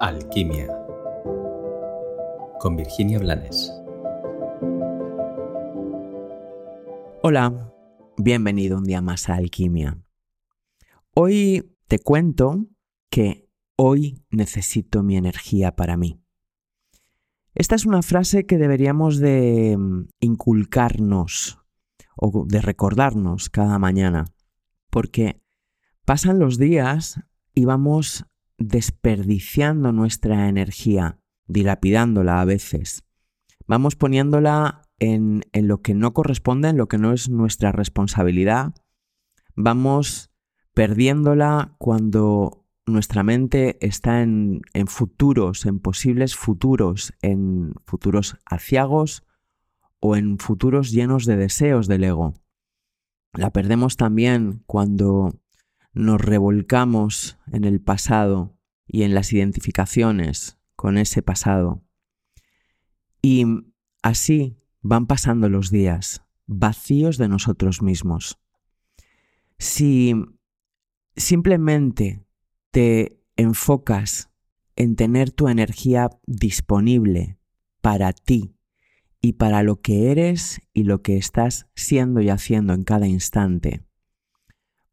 Alquimia con Virginia Blanes. Hola, bienvenido un día más a Alquimia. Hoy te cuento que hoy necesito mi energía para mí. Esta es una frase que deberíamos de mm, inculcarnos o de recordarnos cada mañana, porque pasan los días y vamos desperdiciando nuestra energía, dilapidándola a veces. Vamos poniéndola en, en, lo que no corresponde, en lo que no es nuestra responsabilidad. Vamos perdiéndola cuando nuestra mente está en, en futuros, en posibles futuros, en futuros aciagos o en futuros llenos de deseos del ego. La perdemos también cuando nos revolcamos en el pasado y en las identificaciones con ese pasado. Y así van pasando los días, vacíos de nosotros mismos. Si simplemente te enfocas en tener tu energía disponible para ti y para lo que eres y lo que estás siendo y haciendo en cada instante,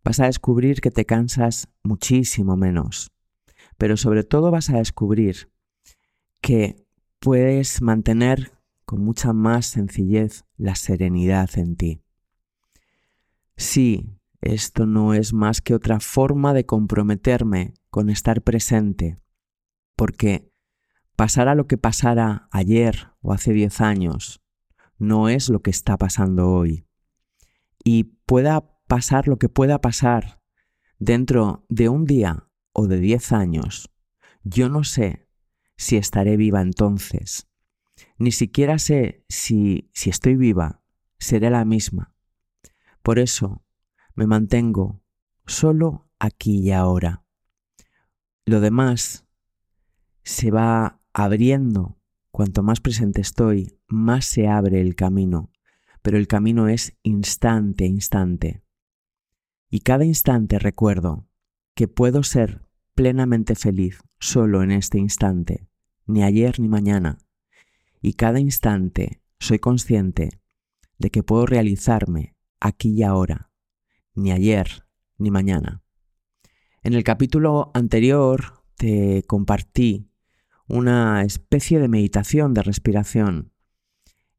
vas a descubrir que te cansas muchísimo menos, pero sobre todo vas a descubrir que puedes mantener con mucha más sencillez la serenidad en ti. Sí, esto no es más que otra forma de comprometerme con estar presente, porque pasara lo que pasara ayer o hace diez años, no es lo que está pasando hoy. Y pueda pasar lo que pueda pasar dentro de un día o de diez años, yo no sé si estaré viva entonces. Ni siquiera sé si, si estoy viva, seré la misma. Por eso me mantengo solo aquí y ahora. Lo demás se va abriendo. Cuanto más presente estoy, más se abre el camino. Pero el camino es instante, instante. Y cada instante recuerdo que puedo ser plenamente feliz solo en este instante, ni ayer ni mañana. Y cada instante soy consciente de que puedo realizarme aquí y ahora, ni ayer ni mañana. En el capítulo anterior te compartí una especie de meditación de respiración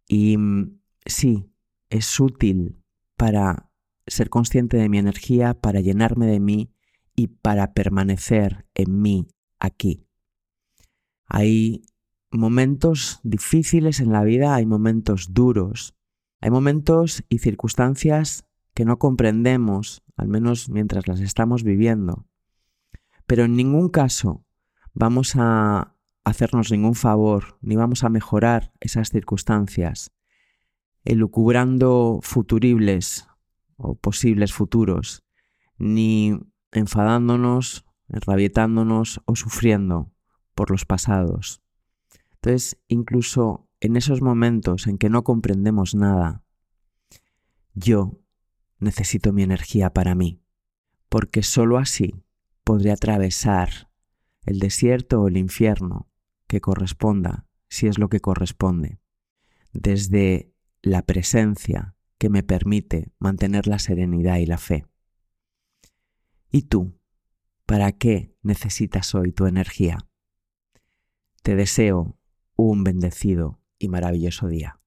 y mm, sí, es útil para ser consciente de mi energía, para llenarme de mí y para permanecer en mí aquí. Hay momentos difíciles en la vida, hay momentos duros, hay momentos y circunstancias que no comprendemos, al menos mientras las estamos viviendo. Pero en ningún caso vamos a hacernos ningún favor, ni vamos a mejorar esas circunstancias, elucubrando futuribles o posibles futuros, ni enfadándonos, enrabietándonos o sufriendo por los pasados. Entonces, incluso en esos momentos en que no comprendemos nada, yo necesito mi energía para mí, porque sólo así podré atravesar el desierto o el infierno que corresponda, si es lo que corresponde, desde la presencia que me permite mantener la serenidad y la fe. ¿Y tú? ¿Para qué necesitas hoy tu energía? Te deseo un bendecido y maravilloso día.